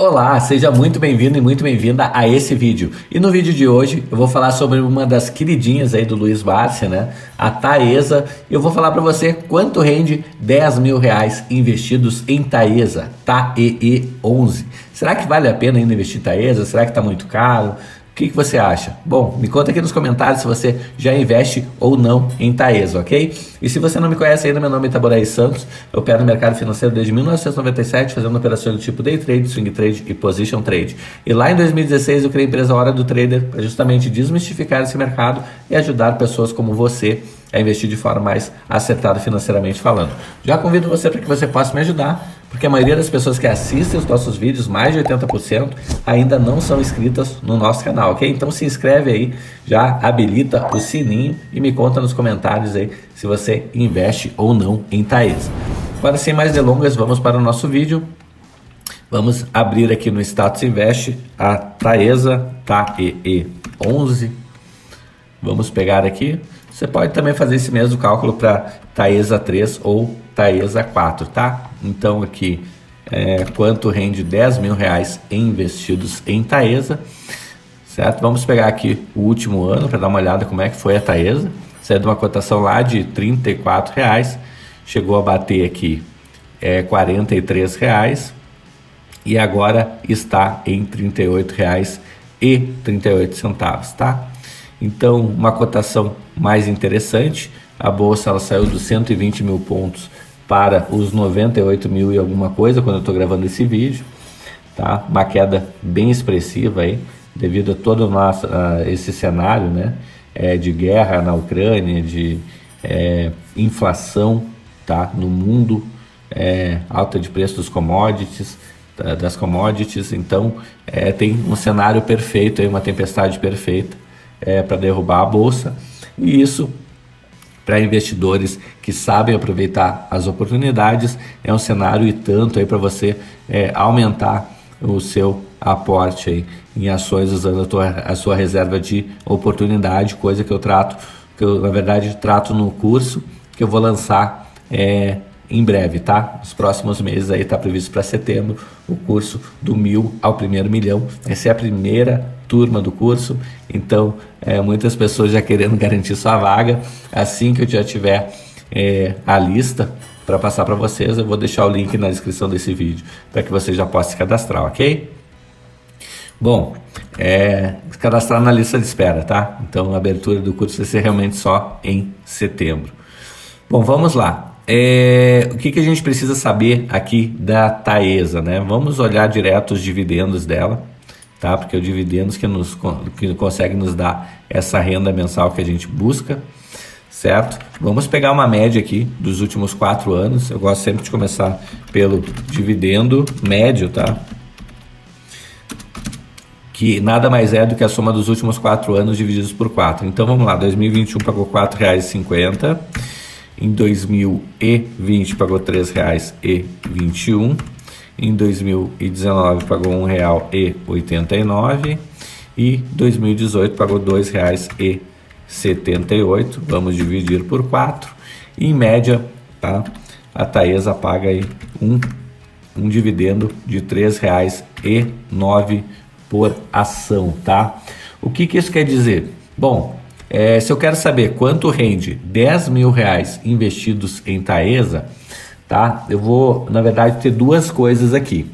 Olá, seja muito bem-vindo e muito bem-vinda a esse vídeo. E no vídeo de hoje eu vou falar sobre uma das queridinhas aí do Luiz Bárcia, né? A Taesa. E eu vou falar para você quanto rende 10 mil reais investidos em Taesa, TAEE11. Será que vale a pena ainda investir em Taesa? Será que está muito caro? Que, que você acha? Bom, me conta aqui nos comentários se você já investe ou não em Taesa, ok? E se você não me conhece ainda, meu nome é Itaboraí Santos, eu opero no mercado financeiro desde 1997, fazendo operações do tipo Day Trade, Swing Trade e Position Trade. E lá em 2016 eu criei a empresa Hora do Trader para justamente desmistificar esse mercado e ajudar pessoas como você a investir de forma mais acertada financeiramente falando. Já convido você para que você possa me ajudar porque a maioria das pessoas que assistem os nossos vídeos, mais de 80%, ainda não são inscritas no nosso canal, ok? Então se inscreve aí, já habilita o sininho e me conta nos comentários aí se você investe ou não em Taesa. Agora, sem mais delongas, vamos para o nosso vídeo. Vamos abrir aqui no Status Invest a Taesa, TAEE11. Vamos pegar aqui. Você pode também fazer esse mesmo cálculo para Taesa 3 ou Taesa 4, tá? Então aqui, é, quanto rende 10 mil reais investidos em Taesa, certo? Vamos pegar aqui o último ano para dar uma olhada como é que foi a Taesa. Saiu de uma cotação lá de 34 reais, chegou a bater aqui é, 43 reais e agora está em 38 reais e 38 centavos, tá? Então, uma cotação mais interessante. A bolsa ela saiu dos 120 mil pontos para os 98 mil e alguma coisa quando eu estou gravando esse vídeo. Tá? Uma queda bem expressiva aí, devido a todo nosso, uh, esse cenário né? É, de guerra na Ucrânia, de é, inflação tá? no mundo, é, alta de preço dos commodities, tá? das commodities. Então, é, tem um cenário perfeito, aí, uma tempestade perfeita é, para derrubar a bolsa. E isso para investidores que sabem aproveitar as oportunidades é um cenário e tanto aí para você é, aumentar o seu aporte aí em ações usando a, tua, a sua reserva de oportunidade, coisa que eu trato, que eu na verdade trato no curso que eu vou lançar é, em breve, tá? Nos próximos meses aí está previsto para setembro o curso do mil ao primeiro milhão. Essa é a primeira turma do curso, então é, muitas pessoas já querendo garantir sua vaga. Assim que eu já tiver é, a lista para passar para vocês, eu vou deixar o link na descrição desse vídeo para que você já possa se cadastrar, ok? Bom, é, cadastrar na lista de espera, tá? Então a abertura do curso vai ser realmente só em setembro. Bom, vamos lá. É, o que, que a gente precisa saber aqui da Taesa, né? Vamos olhar direto os dividendos dela, tá? Porque é o dividendos que nos que consegue nos dar essa renda mensal que a gente busca, certo? Vamos pegar uma média aqui dos últimos quatro anos. Eu gosto sempre de começar pelo dividendo médio, tá? Que nada mais é do que a soma dos últimos quatro anos divididos por quatro. Então vamos lá, 2021 pagou R$ 4,50 em 2020 pagou R$ 3,21. Em 2019 pagou R$ 1,89 e 2018 pagou R$ 2,78. Vamos dividir por 4. Em média, tá? A Taesa paga aí um, um dividendo de R$ 3,09 por ação, tá? O que, que isso quer dizer? Bom, é, se eu quero saber quanto rende 10 mil reais investidos em Taesa, tá? Eu vou, na verdade, ter duas coisas aqui.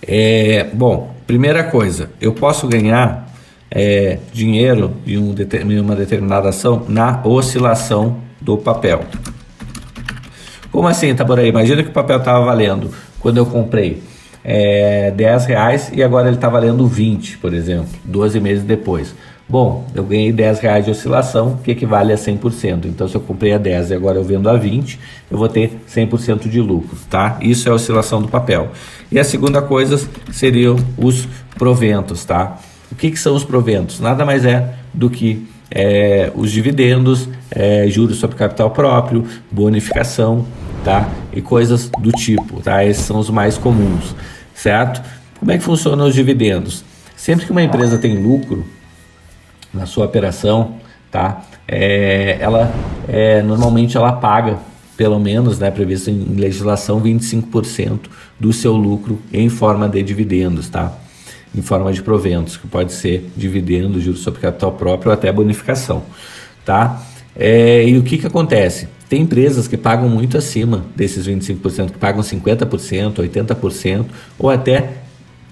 É, bom, primeira coisa, eu posso ganhar é, dinheiro em, um, em uma determinada ação na oscilação do papel. Como assim, Taboraí? Imagina que o papel estava valendo quando eu comprei é, 10 reais e agora ele está valendo 20, por exemplo, 12 meses depois. Bom, eu ganhei 10 reais de oscilação, que equivale a 100%. Então, se eu comprei a 10 e agora eu vendo a 20, eu vou ter 100% de lucro, tá? Isso é a oscilação do papel. E a segunda coisa seriam os proventos, tá? O que, que são os proventos? Nada mais é do que é, os dividendos, é, juros sobre capital próprio, bonificação, tá? E coisas do tipo, tá? Esses são os mais comuns, certo? Como é que funcionam os dividendos? Sempre que uma empresa tem lucro, na sua operação, tá? É, ela é, normalmente ela paga pelo menos, né, previsto em legislação, 25% do seu lucro em forma de dividendos, tá? Em forma de proventos, que pode ser dividendo, juros sobre capital próprio ou até bonificação, tá? É, e o que que acontece? Tem empresas que pagam muito acima desses 25%, que pagam 50%, 80% ou até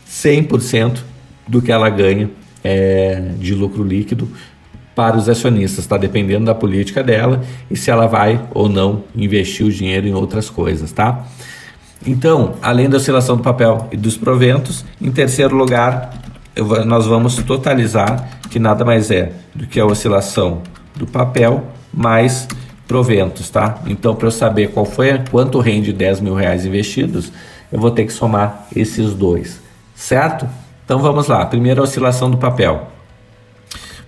100% do que ela ganha é, de lucro líquido para os acionistas, está dependendo da política dela e se ela vai ou não investir o dinheiro em outras coisas, tá? Então, além da oscilação do papel e dos proventos, em terceiro lugar, eu, nós vamos totalizar, que nada mais é do que a oscilação do papel mais proventos, tá? Então, para eu saber qual foi, quanto rende 10 mil reais investidos, eu vou ter que somar esses dois, certo? Então, vamos lá. Primeiro, a oscilação do papel.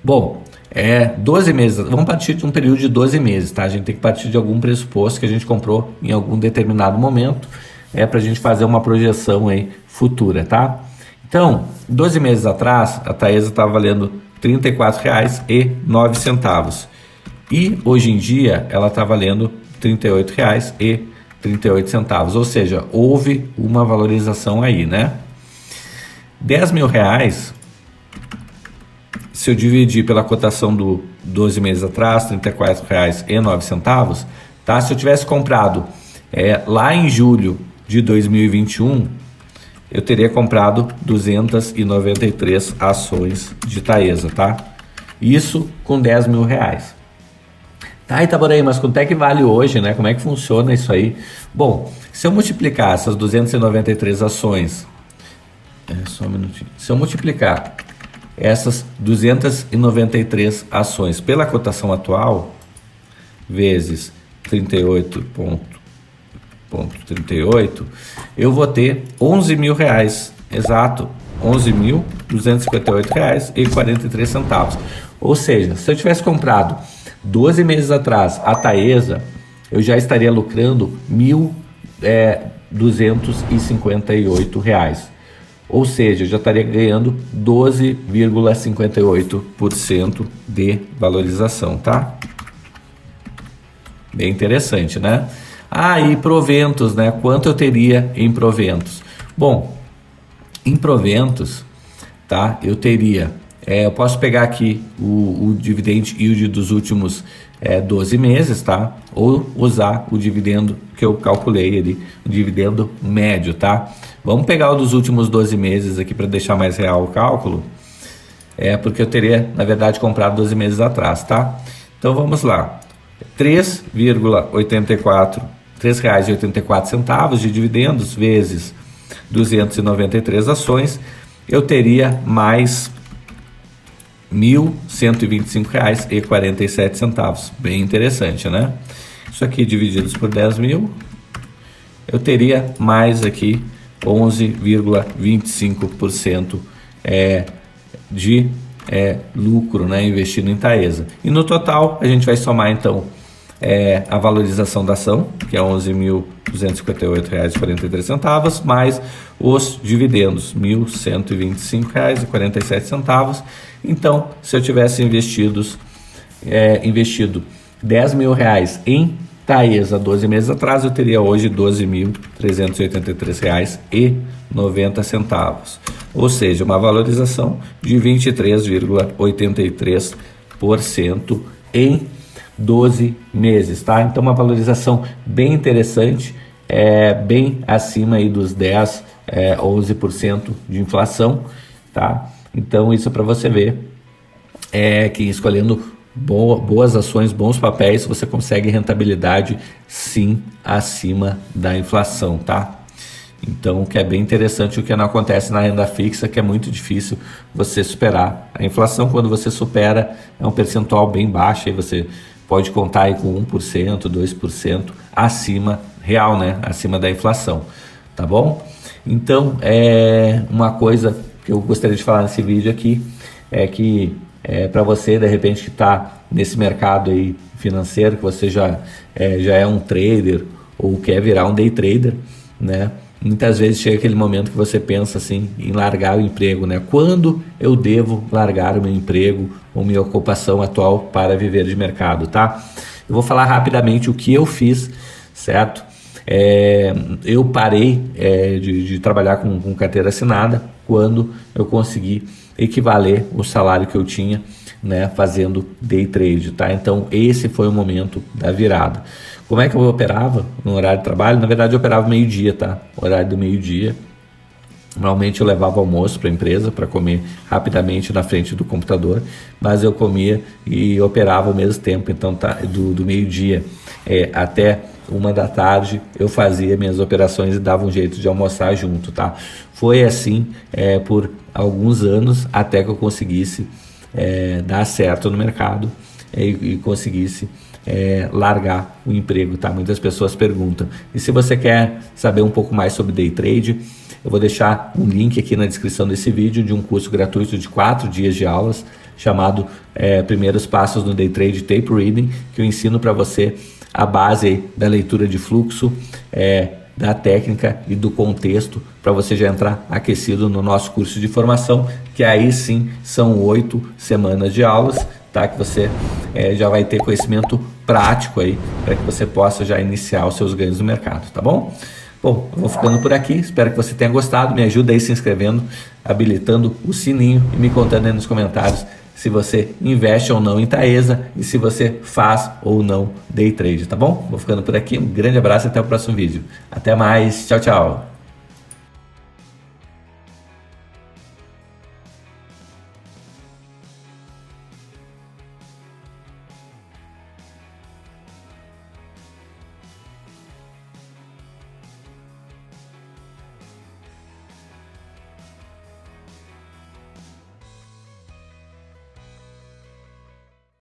Bom, é 12 meses. Vamos partir de um período de 12 meses, tá? A gente tem que partir de algum pressuposto que a gente comprou em algum determinado momento, é para a gente fazer uma projeção aí futura, tá? Então, 12 meses atrás, a Taesa estava valendo R$ 34,09 e hoje em dia ela está valendo R$ 38,38, ou seja, houve uma valorização aí, né? 10 mil reais se eu dividir pela cotação do 12 meses atrás, R$ 34,09, tá? Se eu tivesse comprado é, lá em julho de 2021, eu teria comprado 293 ações de Taesa, tá? Isso com 10 mil reais. Tá, Itaboraí, mas quanto é que vale hoje, né? Como é que funciona isso aí? Bom, se eu multiplicar essas 293 ações, é só um minutinho. Se eu multiplicar essas 293 ações pela cotação atual, vezes 38,38, eu vou ter 11 mil reais, exato, 11.258 reais e 43 centavos. Ou seja, se eu tivesse comprado 12 meses atrás a Taesa, eu já estaria lucrando 1.258 é, reais ou seja, já estaria ganhando 12,58% de valorização, tá? Bem interessante, né? Ah, e proventos, né? Quanto eu teria em proventos? Bom, em proventos, tá? Eu teria, é, eu posso pegar aqui o, o dividend yield dos últimos é, 12 meses, tá? Ou usar o dividendo que eu calculei ali, o dividendo médio, tá? Vamos pegar o dos últimos 12 meses aqui para deixar mais real o cálculo. É porque eu teria, na verdade, comprado 12 meses atrás, tá? Então vamos lá. 3,84 R$ 3,84 de dividendos vezes 293 ações, eu teria mais R$ 1.125,47. Bem interessante, né? Isso aqui divididos por 10 mil, eu teria mais aqui 11,25% é, de é, lucro né, investido em Taesa. E no total, a gente vai somar então é, a valorização da ação, que é R$ 11.258,43, mais os dividendos, R$ 1.125,47. Então, se eu tivesse investidos, é, investido 10 mil reais em Taesa, 12 meses atrás, eu teria hoje R$ 12.383,90. Ou seja, uma valorização de 23,83% em 12 meses, tá? Então, uma valorização bem interessante, é, bem acima aí dos 10, é, 11% de inflação, tá? Então, isso é para você ver é, que escolhendo boa, boas ações, bons papéis, você consegue rentabilidade sim acima da inflação, tá? Então, que é bem interessante o que não acontece na renda fixa, que é muito difícil você superar. A inflação, quando você supera, é um percentual bem baixo, aí você pode contar aí com 1%, 2% acima, real, né? Acima da inflação, tá bom? Então, é uma coisa que eu gostaria de falar nesse vídeo aqui, é que é, para você de repente que está nesse mercado aí financeiro, que você já é, já é um trader ou quer virar um day trader, né? Muitas vezes chega aquele momento que você pensa assim em largar o emprego, né? Quando eu devo largar o meu emprego ou minha ocupação atual para viver de mercado, tá? Eu vou falar rapidamente o que eu fiz certo? É, eu parei é, de, de, trabalhar com, com, carteira assinada quando eu consegui equivaler o salário que eu tinha né, fazendo day trade, tá? Então esse foi o momento da virada. Como é que eu operava no horário de trabalho? Na verdade eu operava meio-dia, tá? Horário do meio-dia. Normalmente eu levava almoço para a empresa para comer rapidamente na frente do computador, mas eu comia e operava ao mesmo tempo, então tá, do, do meio-dia é, até uma da tarde eu fazia minhas operações e dava um jeito de almoçar junto, tá? Foi assim é, por alguns anos até que eu conseguisse é, dar certo no mercado é, e, e conseguisse é, largar o emprego, tá? Muitas pessoas perguntam. E se você quer saber um pouco mais sobre day trade, eu vou deixar um link aqui na descrição desse vídeo de um curso gratuito de quatro dias de aulas chamado é, Primeiros Passos no Day Trade Tape Reading, que eu ensino para você a base da leitura de fluxo, é, da técnica e do contexto para você já entrar aquecido no nosso curso de formação, que aí sim são oito semanas de aulas, tá? Que você é, já vai ter conhecimento prático aí para que você possa já iniciar os seus ganhos no mercado, tá bom? Bom, eu vou ficando por aqui. Espero que você tenha gostado. Me ajuda aí se inscrevendo, habilitando o sininho e me contando aí nos comentários se você investe ou não em Taesa e se você faz ou não day trade, tá bom? Vou ficando por aqui. Um grande abraço e até o próximo vídeo. Até mais. Tchau, tchau.